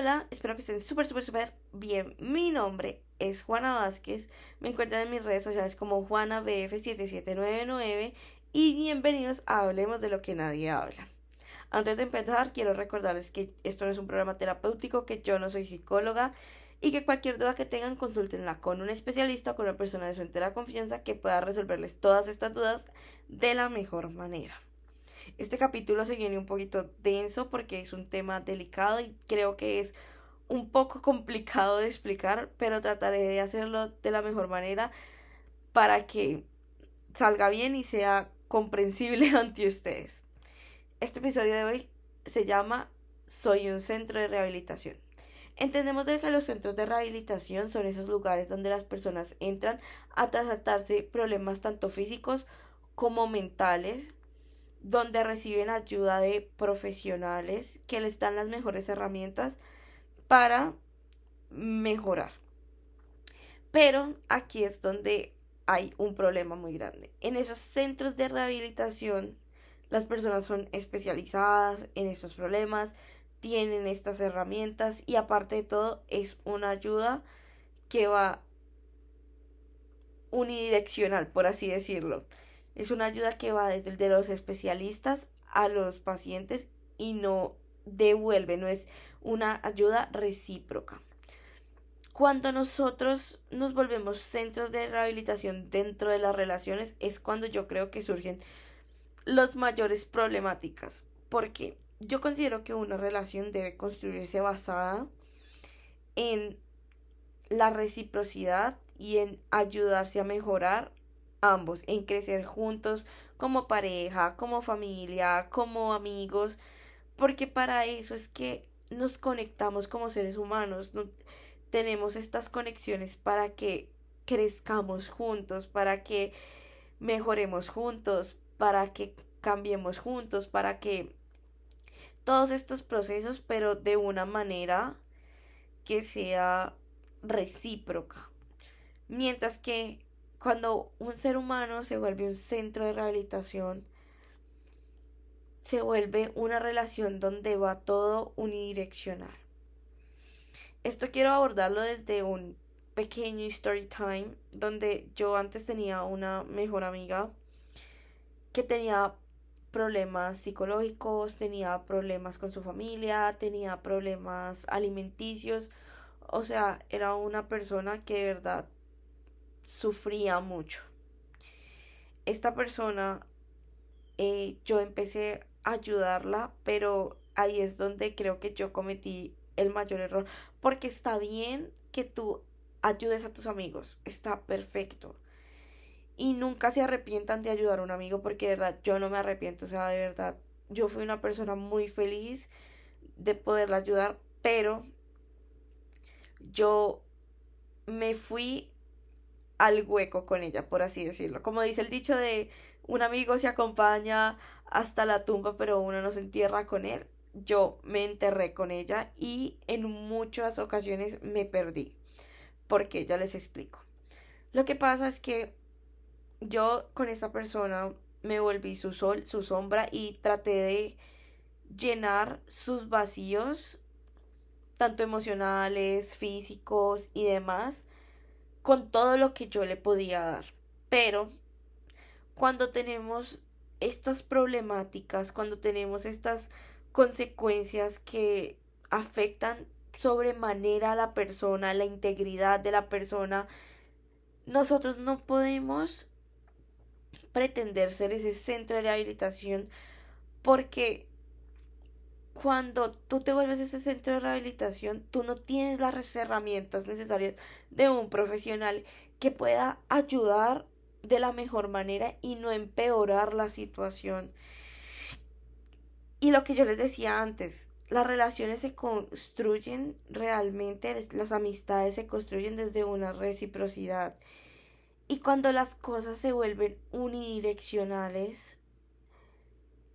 hola, espero que estén súper, súper, súper bien. Mi nombre es Juana Vázquez. Me encuentran en mis redes sociales como JuanaBF7799 y bienvenidos a Hablemos de lo que nadie habla. Antes de empezar, quiero recordarles que esto no es un programa terapéutico, que yo no soy psicóloga y que cualquier duda que tengan, consúltenla con un especialista o con una persona de su entera confianza que pueda resolverles todas estas dudas de la mejor manera. Este capítulo se viene un poquito denso porque es un tema delicado y creo que es un poco complicado de explicar, pero trataré de hacerlo de la mejor manera para que salga bien y sea comprensible ante ustedes. Este episodio de hoy se llama Soy un centro de rehabilitación. Entendemos que los centros de rehabilitación son esos lugares donde las personas entran a tratarse problemas tanto físicos como mentales, donde reciben ayuda de profesionales que les dan las mejores herramientas para mejorar. Pero aquí es donde hay un problema muy grande. En esos centros de rehabilitación, las personas son especializadas en estos problemas, tienen estas herramientas y aparte de todo es una ayuda que va unidireccional, por así decirlo. Es una ayuda que va desde el de los especialistas a los pacientes y no devuelve, no es una ayuda recíproca. Cuando nosotros nos volvemos centros de rehabilitación dentro de las relaciones es cuando yo creo que surgen las mayores problemáticas. Porque yo considero que una relación debe construirse basada en la reciprocidad y en ayudarse a mejorar ambos, en crecer juntos como pareja, como familia, como amigos, porque para eso es que nos conectamos como seres humanos, tenemos estas conexiones para que crezcamos juntos, para que mejoremos juntos, para que cambiemos juntos, para que todos estos procesos, pero de una manera que sea recíproca. Mientras que cuando un ser humano se vuelve un centro de rehabilitación, se vuelve una relación donde va todo unidireccional. Esto quiero abordarlo desde un pequeño story time donde yo antes tenía una mejor amiga que tenía problemas psicológicos, tenía problemas con su familia, tenía problemas alimenticios, o sea, era una persona que de verdad sufría mucho. Esta persona, eh, yo empecé a ayudarla, pero ahí es donde creo que yo cometí el mayor error, porque está bien que tú ayudes a tus amigos, está perfecto. Y nunca se arrepientan de ayudar a un amigo porque de verdad yo no me arrepiento, o sea, de verdad yo fui una persona muy feliz de poderla ayudar, pero yo me fui al hueco con ella, por así decirlo. Como dice el dicho de un amigo se acompaña hasta la tumba, pero uno no se entierra con él. Yo me enterré con ella y en muchas ocasiones me perdí. porque Ya les explico. Lo que pasa es que yo con esta persona me volví su sol, su sombra y traté de llenar sus vacíos, tanto emocionales, físicos y demás, con todo lo que yo le podía dar. Pero cuando tenemos estas problemáticas, cuando tenemos estas consecuencias que afectan sobremanera a la persona, la integridad de la persona, nosotros no podemos pretender ser ese centro de rehabilitación porque cuando tú te vuelves ese centro de rehabilitación, tú no tienes las herramientas necesarias de un profesional que pueda ayudar de la mejor manera y no empeorar la situación. Y lo que yo les decía antes, las relaciones se construyen realmente, las amistades se construyen desde una reciprocidad. Y cuando las cosas se vuelven unidireccionales,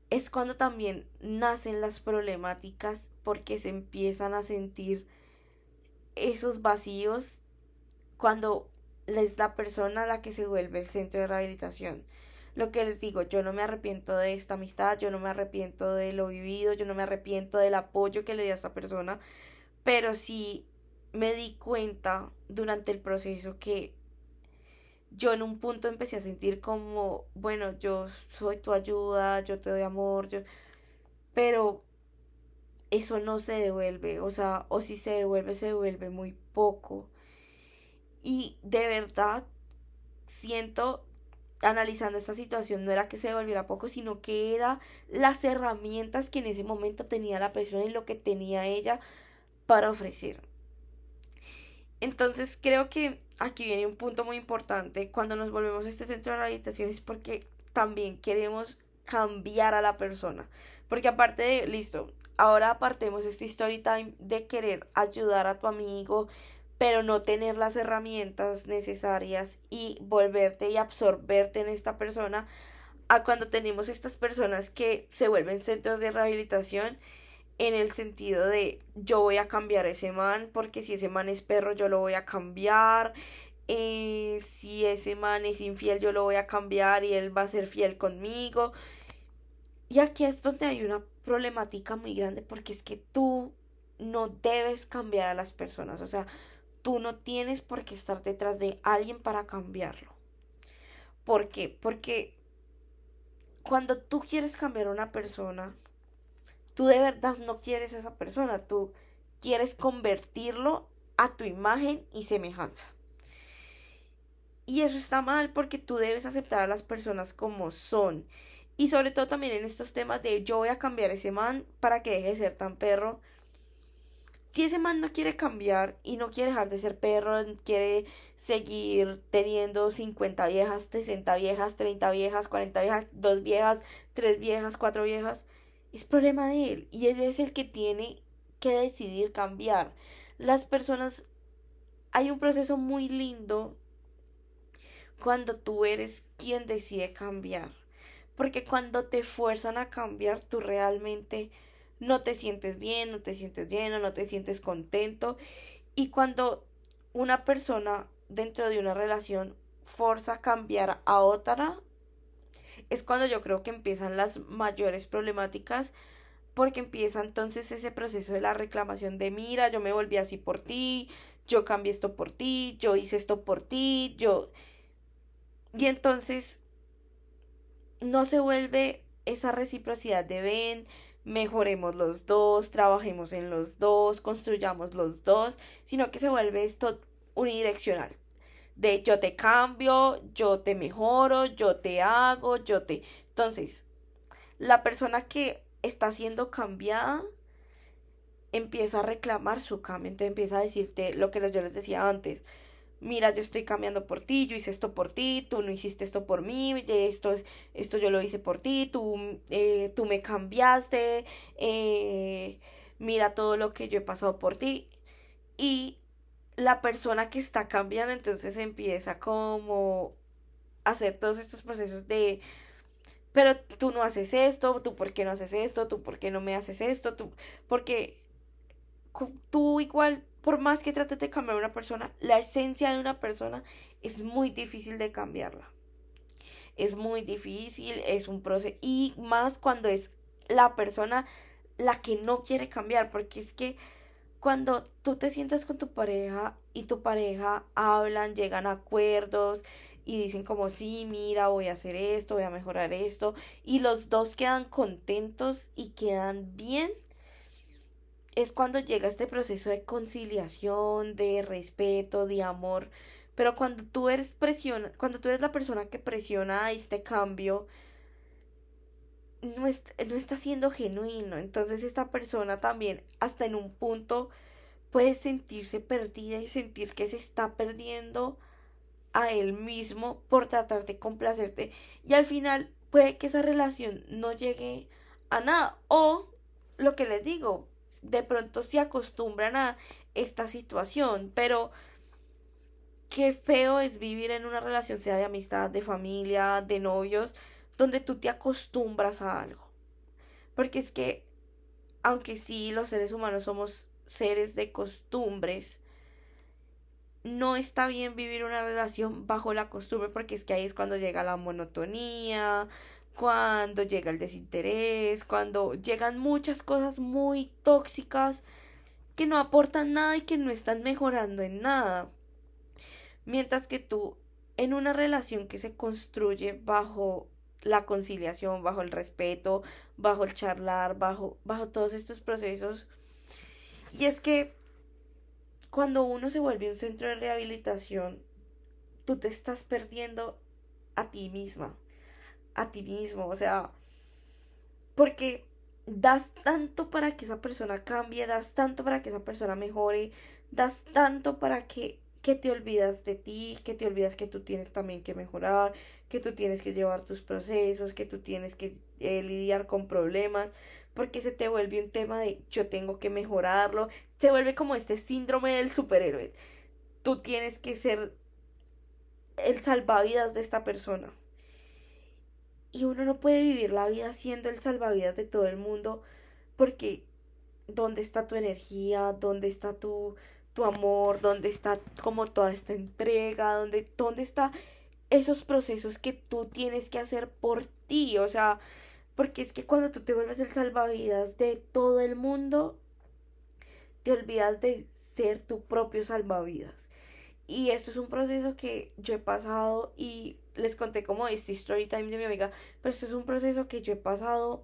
es cuando también nacen las problemáticas porque se empiezan a sentir esos vacíos cuando es la persona la que se vuelve el centro de rehabilitación. Lo que les digo, yo no me arrepiento de esta amistad, yo no me arrepiento de lo vivido, yo no me arrepiento del apoyo que le di a esta persona, pero sí me di cuenta durante el proceso que yo en un punto empecé a sentir como, bueno, yo soy tu ayuda, yo te doy amor, yo... pero eso no se devuelve, o sea, o si se devuelve, se devuelve muy poco. Y de verdad siento, analizando esta situación, no era que se devolviera poco, sino que era las herramientas que en ese momento tenía la persona y lo que tenía ella para ofrecer. Entonces creo que aquí viene un punto muy importante cuando nos volvemos a este centro de rehabilitación es porque también queremos cambiar a la persona. Porque aparte de, listo, ahora apartemos este story time de querer ayudar a tu amigo, pero no tener las herramientas necesarias y volverte y absorberte en esta persona, a cuando tenemos estas personas que se vuelven centros de rehabilitación en el sentido de yo voy a cambiar ese man porque si ese man es perro yo lo voy a cambiar. Eh, si ese man es infiel yo lo voy a cambiar y él va a ser fiel conmigo. Y aquí es donde hay una problemática muy grande porque es que tú no debes cambiar a las personas. O sea tú no tienes por qué estar detrás de alguien para cambiarlo. ¿por qué? porque cuando tú quieres cambiar a una persona tú de verdad no quieres a esa persona, tú quieres convertirlo a tu imagen y semejanza. Y eso está mal porque tú debes aceptar a las personas como son. Y sobre todo también en estos temas de yo voy a cambiar ese man para que deje de ser tan perro. Si ese man no quiere cambiar y no quiere dejar de ser perro, quiere seguir teniendo 50 viejas, 60 viejas, 30 viejas, 40 viejas, 2 viejas, 3 viejas, 4 viejas, es problema de él y él es el que tiene que decidir cambiar. Las personas, hay un proceso muy lindo cuando tú eres quien decide cambiar. Porque cuando te fuerzan a cambiar, tú realmente no te sientes bien, no te sientes lleno, no te sientes contento. Y cuando una persona dentro de una relación forza a cambiar a otra, es cuando yo creo que empiezan las mayores problemáticas porque empieza entonces ese proceso de la reclamación de mira, yo me volví así por ti, yo cambié esto por ti, yo hice esto por ti, yo... Y entonces no se vuelve esa reciprocidad de ven, mejoremos los dos, trabajemos en los dos, construyamos los dos, sino que se vuelve esto unidireccional de yo te cambio, yo te mejoro, yo te hago, yo te... Entonces, la persona que está siendo cambiada empieza a reclamar su cambio, entonces empieza a decirte lo que yo les decía antes. Mira, yo estoy cambiando por ti, yo hice esto por ti, tú no hiciste esto por mí, esto, esto yo lo hice por ti, tú, eh, tú me cambiaste, eh, mira todo lo que yo he pasado por ti. Y la persona que está cambiando entonces empieza como a hacer todos estos procesos de pero tú no haces esto, tú por qué no haces esto, tú por qué no me haces esto, tú porque tú igual por más que trates de cambiar a una persona, la esencia de una persona es muy difícil de cambiarla. Es muy difícil, es un proceso y más cuando es la persona la que no quiere cambiar, porque es que cuando tú te sientas con tu pareja y tu pareja hablan, llegan a acuerdos y dicen como sí, mira, voy a hacer esto, voy a mejorar esto y los dos quedan contentos y quedan bien, es cuando llega este proceso de conciliación, de respeto, de amor. Pero cuando tú eres presiona, cuando tú eres la persona que presiona este cambio, no, está siendo genuino. Entonces esta persona también hasta en un punto puede sentirse perdida y sentir que se está perdiendo a él mismo por tratar de complacerte. Y al final puede que esa relación no llegue a nada. O lo que les digo, de pronto se acostumbran a esta situación. Pero qué feo es vivir en una relación, sea de amistad, de familia, de novios donde tú te acostumbras a algo. Porque es que, aunque sí los seres humanos somos seres de costumbres, no está bien vivir una relación bajo la costumbre porque es que ahí es cuando llega la monotonía, cuando llega el desinterés, cuando llegan muchas cosas muy tóxicas que no aportan nada y que no están mejorando en nada. Mientras que tú en una relación que se construye bajo la conciliación, bajo el respeto, bajo el charlar, bajo, bajo todos estos procesos. Y es que cuando uno se vuelve un centro de rehabilitación, tú te estás perdiendo a ti misma, a ti mismo, o sea, porque das tanto para que esa persona cambie, das tanto para que esa persona mejore, das tanto para que, que te olvidas de ti, que te olvidas que tú tienes también que mejorar, que tú tienes que llevar tus procesos, que tú tienes que eh, lidiar con problemas, porque se te vuelve un tema de yo tengo que mejorarlo, se vuelve como este síndrome del superhéroe. Tú tienes que ser el salvavidas de esta persona. Y uno no puede vivir la vida siendo el salvavidas de todo el mundo porque ¿dónde está tu energía? ¿Dónde está tu, tu amor? ¿Dónde está como toda esta entrega? ¿Dónde, ¿Dónde está esos procesos que tú tienes que hacer por ti? O sea, porque es que cuando tú te vuelves el salvavidas de todo el mundo, te olvidas de ser tu propio salvavidas. Y esto es un proceso que yo he pasado y les conté como este story time de mi amiga, pero esto es un proceso que yo he pasado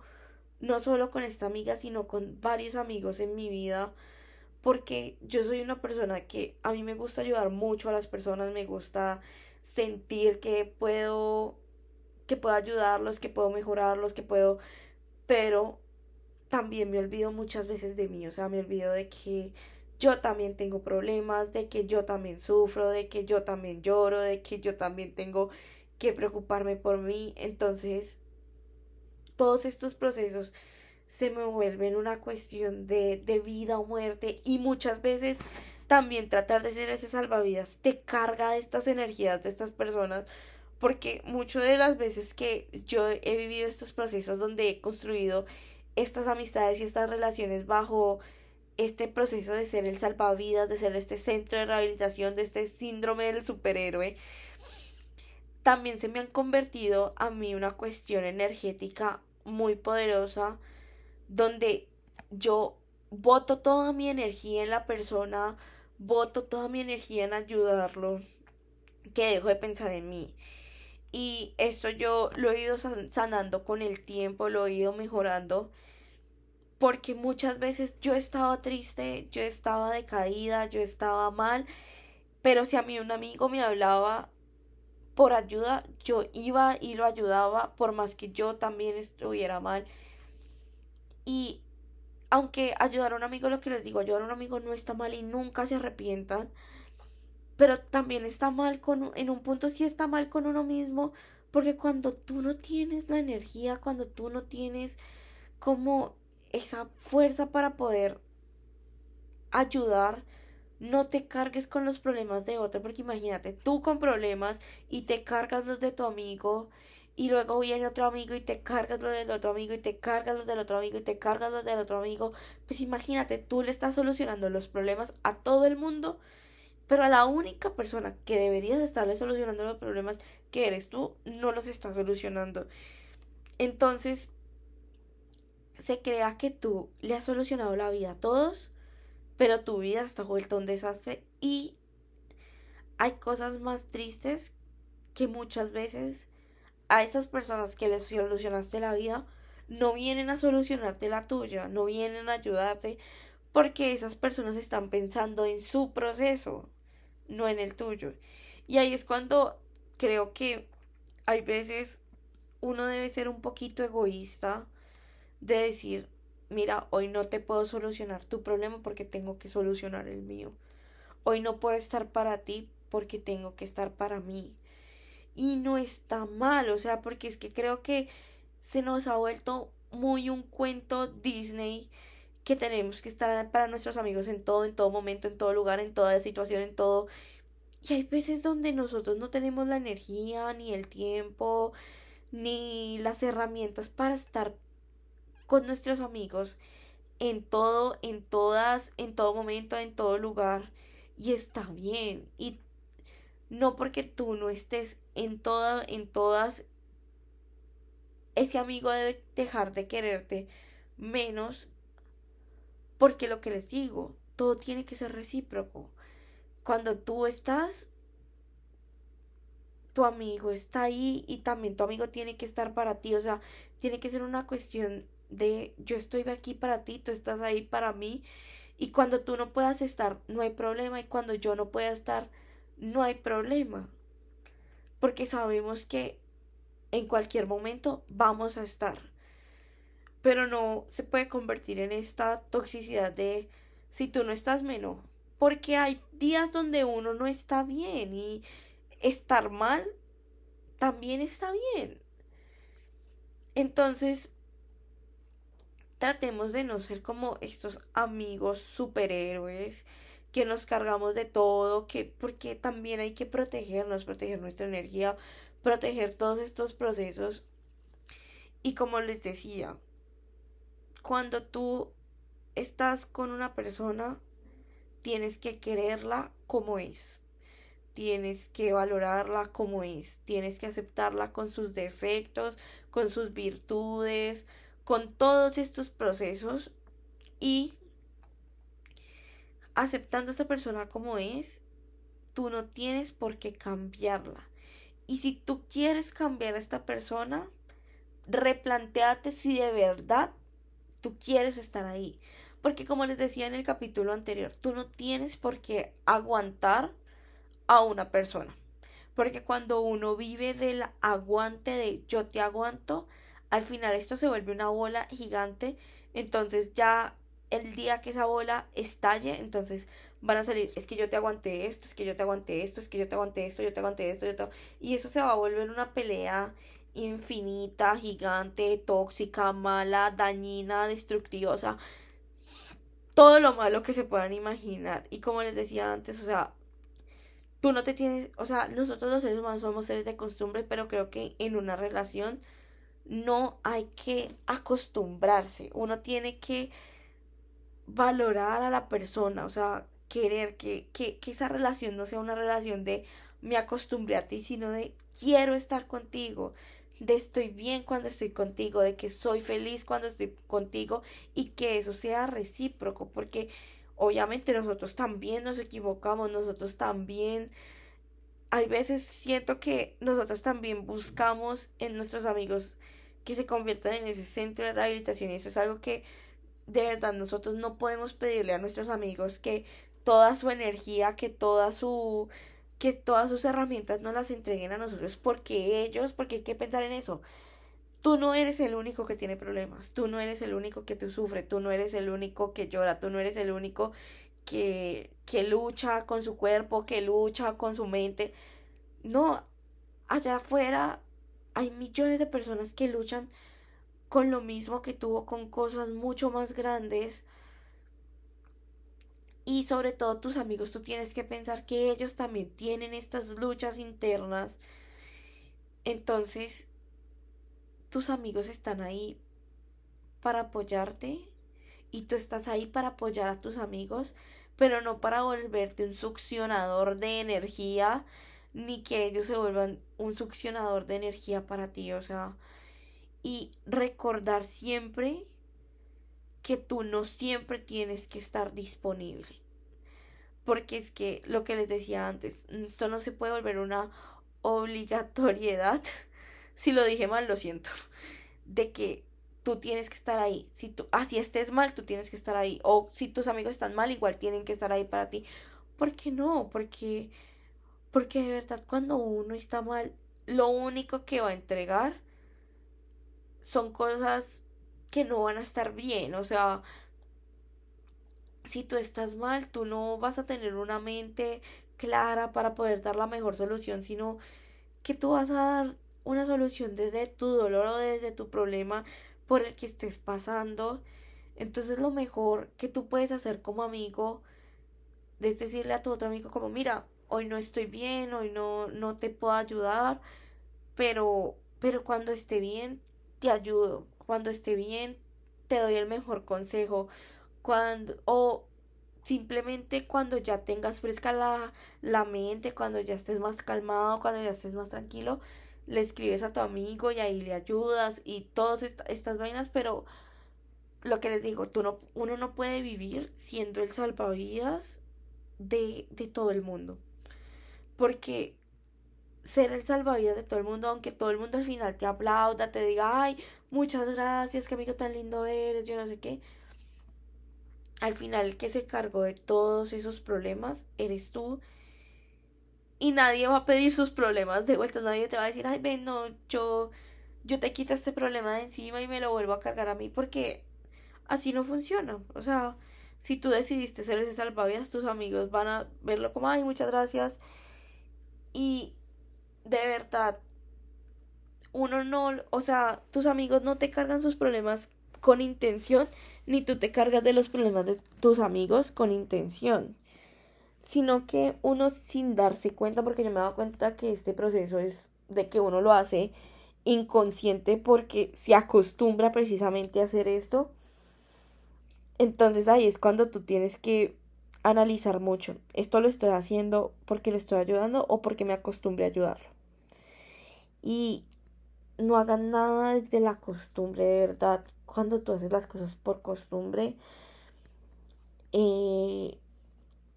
no solo con esta amiga, sino con varios amigos en mi vida, porque yo soy una persona que a mí me gusta ayudar mucho a las personas, me gusta sentir que puedo que puedo ayudarlos, que puedo mejorarlos, que puedo, pero también me olvido muchas veces de mí, o sea, me olvido de que yo también tengo problemas, de que yo también sufro, de que yo también lloro, de que yo también tengo que preocuparme por mí. Entonces, todos estos procesos se me vuelven una cuestión de, de vida o muerte y muchas veces también tratar de ser ese salvavidas te carga de estas energías de estas personas porque muchas de las veces que yo he vivido estos procesos donde he construido estas amistades y estas relaciones bajo este proceso de ser el salvavidas, de ser este centro de rehabilitación, de este síndrome del superhéroe, también se me han convertido a mí una cuestión energética muy poderosa donde yo voto toda mi energía en la persona, voto toda mi energía en ayudarlo, que dejo de pensar en mí. Y esto yo lo he ido sanando con el tiempo, lo he ido mejorando, porque muchas veces yo estaba triste, yo estaba decaída, yo estaba mal, pero si a mí un amigo me hablaba por ayuda, yo iba y lo ayudaba, por más que yo también estuviera mal. Y aunque ayudar a un amigo, lo que les digo, ayudar a un amigo no está mal y nunca se arrepientan, pero también está mal con, en un punto sí está mal con uno mismo, porque cuando tú no tienes la energía, cuando tú no tienes como esa fuerza para poder ayudar, no te cargues con los problemas de otro, porque imagínate, tú con problemas y te cargas los de tu amigo y luego viene otro amigo y te cargas los del otro amigo y te cargas los del otro amigo y te cargas los del otro amigo, pues imagínate, tú le estás solucionando los problemas a todo el mundo, pero a la única persona que deberías estarle solucionando los problemas que eres tú, no los estás solucionando. Entonces, se crea que tú le has solucionado la vida a todos pero tu vida está vuelta un desastre y hay cosas más tristes que muchas veces a esas personas que les solucionaste la vida no vienen a solucionarte la tuya, no vienen a ayudarte porque esas personas están pensando en su proceso, no en el tuyo. Y ahí es cuando creo que hay veces uno debe ser un poquito egoísta de decir, mira, hoy no te puedo solucionar tu problema porque tengo que solucionar el mío. Hoy no puedo estar para ti porque tengo que estar para mí. Y no está mal, o sea, porque es que creo que se nos ha vuelto muy un cuento Disney que tenemos que estar para nuestros amigos en todo, en todo momento, en todo lugar, en toda situación, en todo. Y hay veces donde nosotros no tenemos la energía, ni el tiempo, ni las herramientas para estar con nuestros amigos en todo, en todas, en todo momento, en todo lugar. Y está bien. Y no porque tú no estés en toda, en todas, ese amigo debe dejar de quererte menos porque lo que les digo, todo tiene que ser recíproco. Cuando tú estás, tu amigo está ahí y también tu amigo tiene que estar para ti. O sea, tiene que ser una cuestión de yo estoy aquí para ti, tú estás ahí para mí. Y cuando tú no puedas estar, no hay problema. Y cuando yo no pueda estar, no hay problema. Porque sabemos que en cualquier momento vamos a estar. Pero no se puede convertir en esta toxicidad de si tú no estás menos. Porque hay días donde uno no está bien y estar mal también está bien. Entonces, tratemos de no ser como estos amigos superhéroes que nos cargamos de todo, que porque también hay que protegernos, proteger nuestra energía, proteger todos estos procesos. Y como les decía, cuando tú estás con una persona, tienes que quererla como es. Tienes que valorarla como es. Tienes que aceptarla con sus defectos, con sus virtudes, con todos estos procesos. Y aceptando a esta persona como es, tú no tienes por qué cambiarla. Y si tú quieres cambiar a esta persona, replanteate si de verdad tú quieres estar ahí. Porque como les decía en el capítulo anterior, tú no tienes por qué aguantar a una persona. Porque cuando uno vive del aguante de yo te aguanto, al final esto se vuelve una bola gigante. Entonces ya el día que esa bola estalle, entonces van a salir, es que yo te aguanté esto, es que yo te aguanté esto, es que yo te aguanté esto, yo te aguanté esto, yo te... y eso se va a volver una pelea infinita, gigante, tóxica, mala, dañina, destructiva, todo lo malo que se puedan imaginar. Y como les decía antes, o sea, tú no te tienes, o sea, nosotros los seres humanos somos seres de costumbre, pero creo que en una relación no hay que acostumbrarse, uno tiene que valorar a la persona, o sea, querer que, que, que esa relación no sea una relación de me acostumbré a ti, sino de quiero estar contigo, de estoy bien cuando estoy contigo, de que soy feliz cuando estoy contigo y que eso sea recíproco, porque obviamente nosotros también nos equivocamos, nosotros también hay veces siento que nosotros también buscamos en nuestros amigos que se conviertan en ese centro de rehabilitación y eso es algo que de verdad nosotros no podemos pedirle a nuestros amigos que toda su energía, que toda su que todas sus herramientas nos las entreguen a nosotros porque ellos, porque hay que pensar en eso. Tú no eres el único que tiene problemas, tú no eres el único que te sufre, tú no eres el único que llora, tú no eres el único que, que lucha con su cuerpo, que lucha con su mente. No, allá afuera hay millones de personas que luchan con lo mismo que tuvo con cosas mucho más grandes y sobre todo tus amigos, tú tienes que pensar que ellos también tienen estas luchas internas. Entonces, tus amigos están ahí para apoyarte y tú estás ahí para apoyar a tus amigos, pero no para volverte un succionador de energía, ni que ellos se vuelvan un succionador de energía para ti, o sea, y recordar siempre que tú no siempre tienes que estar disponible. Porque es que lo que les decía antes, esto no se puede volver una obligatoriedad. si lo dije mal, lo siento. De que tú tienes que estar ahí. Si tú, ah, estés mal, tú tienes que estar ahí. O si tus amigos están mal, igual tienen que estar ahí para ti. ¿Por qué no? Porque, porque de verdad cuando uno está mal, lo único que va a entregar son cosas que no van a estar bien. O sea, si tú estás mal, tú no vas a tener una mente clara para poder dar la mejor solución, sino que tú vas a dar una solución desde tu dolor o desde tu problema por el que estés pasando. Entonces lo mejor que tú puedes hacer como amigo es decirle a tu otro amigo como mira, hoy no estoy bien, hoy no, no te puedo ayudar, pero, pero cuando esté bien te ayudo cuando esté bien, te doy el mejor consejo. Cuando, o simplemente cuando ya tengas fresca la, la mente, cuando ya estés más calmado, cuando ya estés más tranquilo, le escribes a tu amigo y ahí le ayudas y todas estas vainas, pero lo que les digo, tú no, uno no puede vivir siendo el salvavidas de, de todo el mundo. Porque ser el salvavidas de todo el mundo, aunque todo el mundo al final te aplauda, te diga, ay, muchas gracias, qué amigo tan lindo eres, yo no sé qué. Al final el que se cargó de todos esos problemas eres tú. Y nadie va a pedir sus problemas de vuelta, nadie te va a decir, ay, ven, no, yo, yo te quito este problema de encima y me lo vuelvo a cargar a mí, porque así no funciona. O sea, si tú decidiste ser ese salvavidas, tus amigos van a verlo como, ay, muchas gracias. Y de verdad, uno no, o sea, tus amigos no te cargan sus problemas con intención, ni tú te cargas de los problemas de tus amigos con intención, sino que uno sin darse cuenta, porque yo me he dado cuenta que este proceso es de que uno lo hace inconsciente porque se acostumbra precisamente a hacer esto. Entonces ahí es cuando tú tienes que analizar mucho. Esto lo estoy haciendo porque lo estoy ayudando o porque me acostumbré a ayudarlo. Y no hagan nada desde la costumbre, de verdad. Cuando tú haces las cosas por costumbre, eh,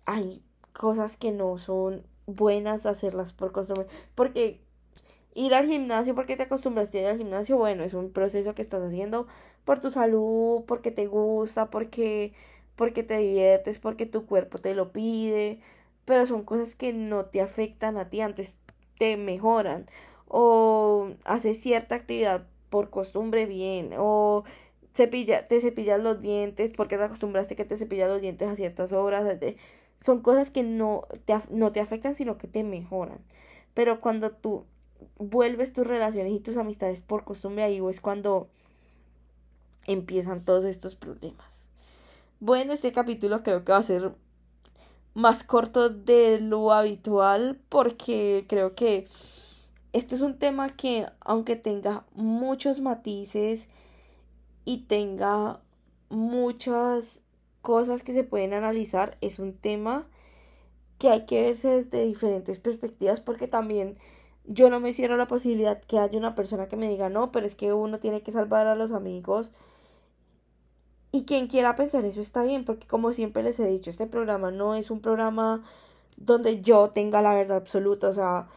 hay cosas que no son buenas hacerlas por costumbre. Porque ir al gimnasio, porque te acostumbraste a ir al gimnasio, bueno, es un proceso que estás haciendo por tu salud, porque te gusta, porque, porque te diviertes, porque tu cuerpo te lo pide. Pero son cosas que no te afectan a ti, antes te mejoran o haces cierta actividad por costumbre bien, o cepilla, te cepillas los dientes porque te acostumbraste que te cepillas los dientes a ciertas horas. Son cosas que no te, no te afectan, sino que te mejoran. Pero cuando tú vuelves tus relaciones y tus amistades por costumbre, ahí es cuando empiezan todos estos problemas. Bueno, este capítulo creo que va a ser más corto de lo habitual porque creo que este es un tema que, aunque tenga muchos matices y tenga muchas cosas que se pueden analizar, es un tema que hay que verse desde diferentes perspectivas porque también yo no me cierro la posibilidad que haya una persona que me diga no, pero es que uno tiene que salvar a los amigos. Y quien quiera pensar eso está bien, porque como siempre les he dicho, este programa no es un programa donde yo tenga la verdad absoluta, o sea,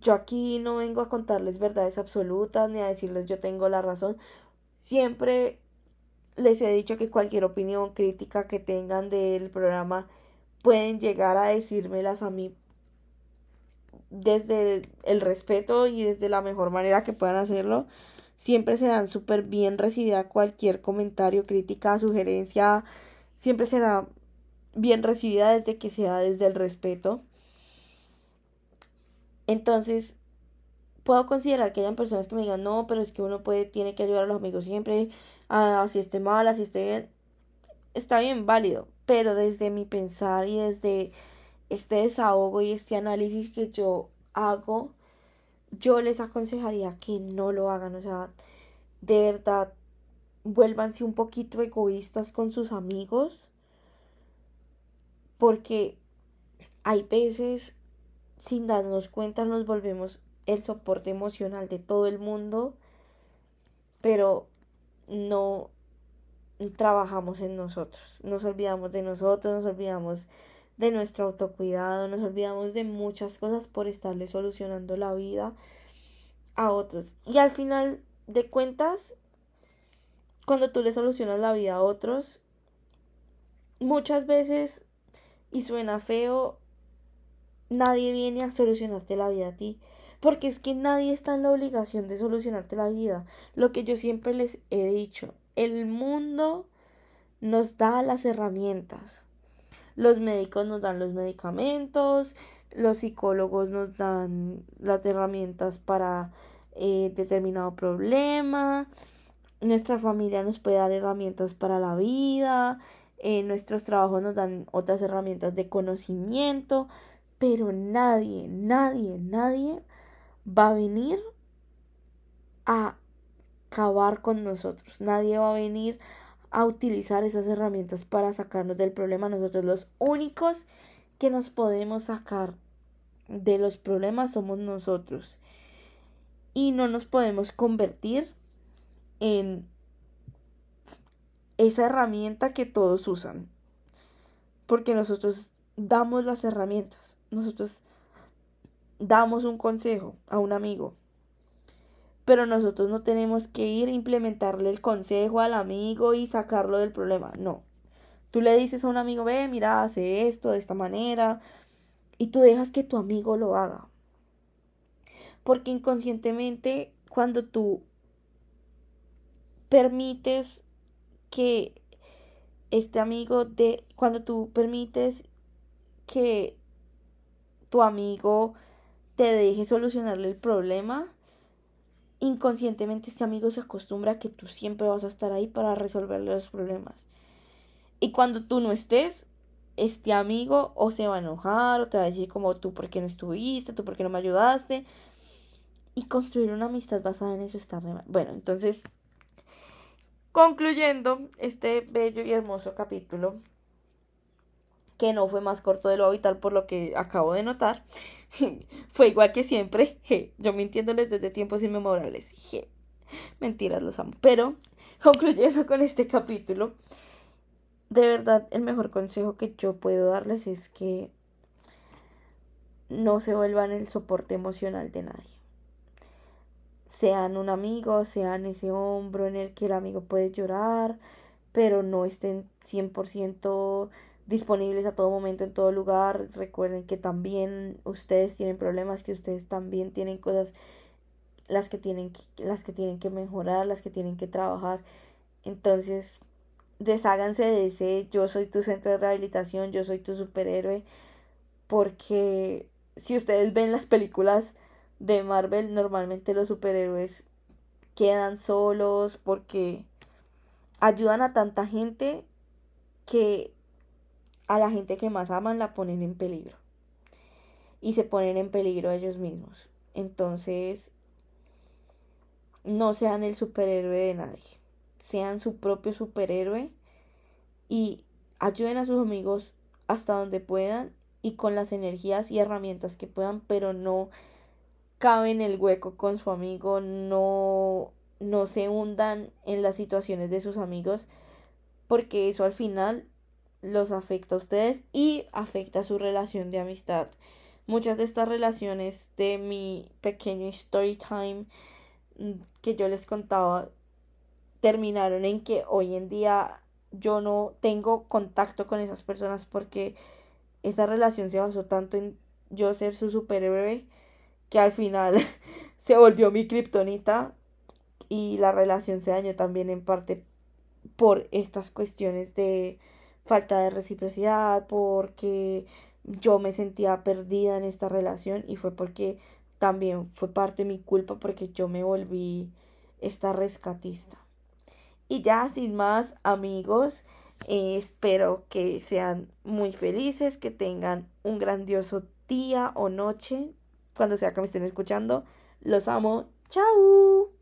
yo aquí no vengo a contarles verdades absolutas ni a decirles yo tengo la razón. Siempre les he dicho que cualquier opinión crítica que tengan del programa pueden llegar a decírmelas a mí desde el, respeto y desde la mejor manera que puedan hacerlo. Siempre serán súper bien recibida cualquier comentario, crítica, sugerencia. Siempre será bien recibida desde que sea desde el respeto. Entonces, puedo considerar que hayan personas que me digan, no, pero es que uno puede, tiene que ayudar a los amigos siempre, así esté mal, así esté bien. Está bien, válido, pero desde mi pensar y desde este desahogo y este análisis que yo hago, yo les aconsejaría que no lo hagan, o sea, de verdad, vuélvanse un poquito egoístas con sus amigos, porque hay veces sin darnos cuenta nos volvemos el soporte emocional de todo el mundo, pero no trabajamos en nosotros, nos olvidamos de nosotros, nos olvidamos de nuestro autocuidado, nos olvidamos de muchas cosas por estarle solucionando la vida a otros. Y al final de cuentas, cuando tú le solucionas la vida a otros, muchas veces, y suena feo, Nadie viene a solucionarte la vida a ti. Porque es que nadie está en la obligación de solucionarte la vida. Lo que yo siempre les he dicho, el mundo nos da las herramientas. Los médicos nos dan los medicamentos, los psicólogos nos dan las herramientas para eh, determinado problema, nuestra familia nos puede dar herramientas para la vida, eh, nuestros trabajos nos dan otras herramientas de conocimiento, pero nadie, nadie, nadie va a venir a acabar con nosotros. Nadie va a venir a utilizar esas herramientas para sacarnos del problema. Nosotros los únicos que nos podemos sacar de los problemas somos nosotros. Y no nos podemos convertir en esa herramienta que todos usan. Porque nosotros damos las herramientas. Nosotros damos un consejo a un amigo. Pero nosotros no tenemos que ir a implementarle el consejo al amigo y sacarlo del problema. No. Tú le dices a un amigo, ve, mira, hace esto de esta manera. Y tú dejas que tu amigo lo haga. Porque inconscientemente, cuando tú permites que este amigo de, cuando tú permites que tu amigo te deje solucionarle el problema, inconscientemente este amigo se acostumbra a que tú siempre vas a estar ahí para resolverle los problemas. Y cuando tú no estés, este amigo o se va a enojar o te va a decir como tú por qué no estuviste, tú por qué no me ayudaste. Y construir una amistad basada en eso está re Bueno, entonces, concluyendo este bello y hermoso capítulo, que no fue más corto de lo habitual por lo que acabo de notar, fue igual que siempre, yo mintiéndoles desde tiempos inmemorables, mentiras, los amo. Pero, concluyendo con este capítulo, de verdad el mejor consejo que yo puedo darles es que no se vuelvan el soporte emocional de nadie. Sean un amigo, sean ese hombro en el que el amigo puede llorar, pero no estén 100% disponibles a todo momento, en todo lugar. Recuerden que también ustedes tienen problemas, que ustedes también tienen cosas las que tienen las que tienen que mejorar, las que tienen que trabajar. Entonces, desháganse de ese yo soy tu centro de rehabilitación, yo soy tu superhéroe, porque si ustedes ven las películas de Marvel, normalmente los superhéroes quedan solos porque ayudan a tanta gente que a la gente que más aman la ponen en peligro. Y se ponen en peligro ellos mismos. Entonces, no sean el superhéroe de nadie sean su propio superhéroe y ayuden a sus amigos hasta donde puedan y con las energías y herramientas que puedan, pero no caben el hueco con su amigo, no, no se hundan en las situaciones de sus amigos, porque eso al final los afecta a ustedes y afecta su relación de amistad. Muchas de estas relaciones de mi pequeño story time mm, que yo les contaba terminaron en que hoy en día yo no tengo contacto con esas personas porque esa relación se basó tanto en yo ser su superhéroe que al final se volvió mi kriptonita y la relación se dañó también en parte por estas cuestiones de falta de reciprocidad, porque yo me sentía perdida en esta relación y fue porque también fue parte de mi culpa porque yo me volví esta rescatista. Y ya sin más amigos, espero que sean muy felices, que tengan un grandioso día o noche, cuando sea que me estén escuchando. Los amo. Chao.